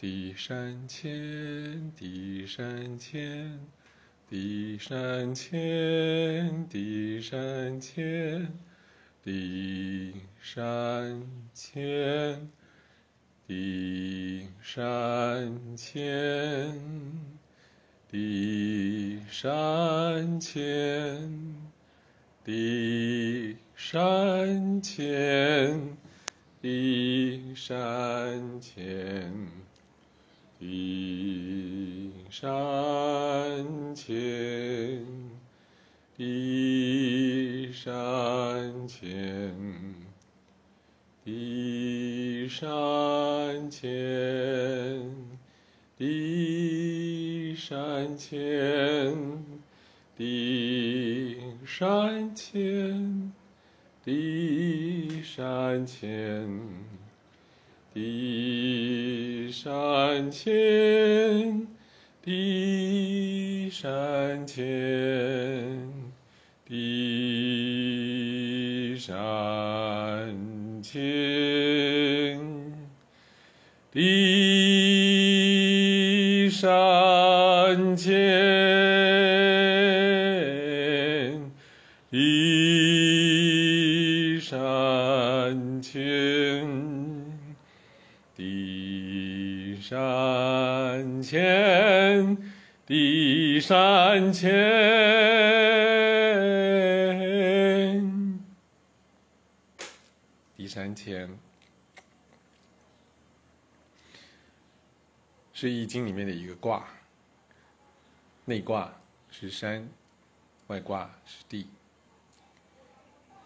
地山前，地山前，地山前，地山前，地山前，地山前，地山前，地山前，地山前。地山前，地山前，地山前，地山前，地山前，地山前，地。山前，地山前，地山前，地山前，山前，地山前，地山前，是易经里面的一个卦。内卦是山，外卦是地。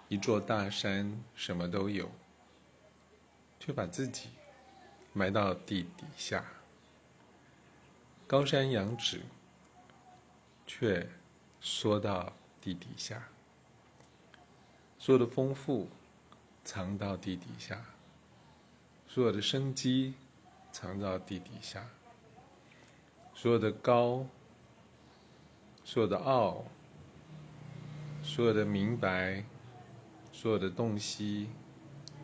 一座大山什么都有，却把自己。埋到地底下，高山仰止，却缩到地底下。所有的丰富藏到地底下，所有的生机藏到地底下，所有的高，所有的傲，所有的明白，所有的洞悉，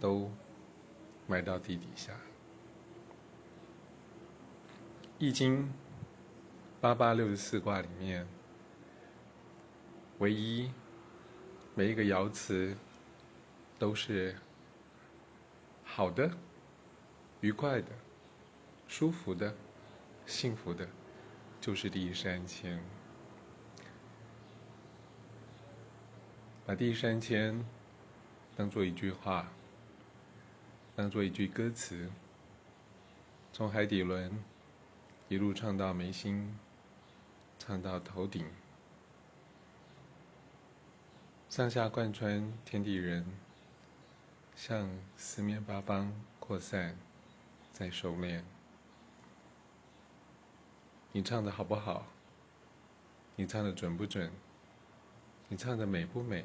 都埋到地底下。易经八八六十四卦里面，唯一每一个爻辞都是好的、愉快的、舒服的、幸福的，就是地山签。把地山签当做一句话，当做一句歌词，从海底轮。一路唱到眉心，唱到头顶，上下贯穿天地人，向四面八方扩散，再收敛。你唱的好不好？你唱的准不准？你唱的美不美？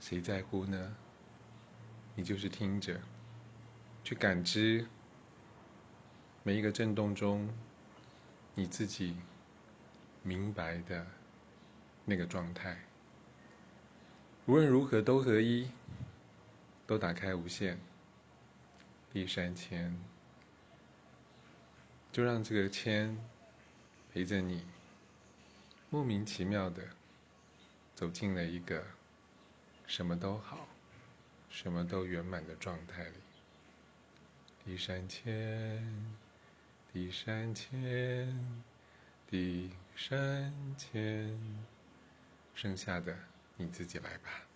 谁在乎呢？你就是听着，去感知。每一个震动中，你自己明白的那个状态，无论如何都合一，都打开无限。第三千，就让这个签陪着你，莫名其妙的走进了一个什么都好、什么都圆满的状态里。第三千。地山前，地山前，剩下的你自己来吧。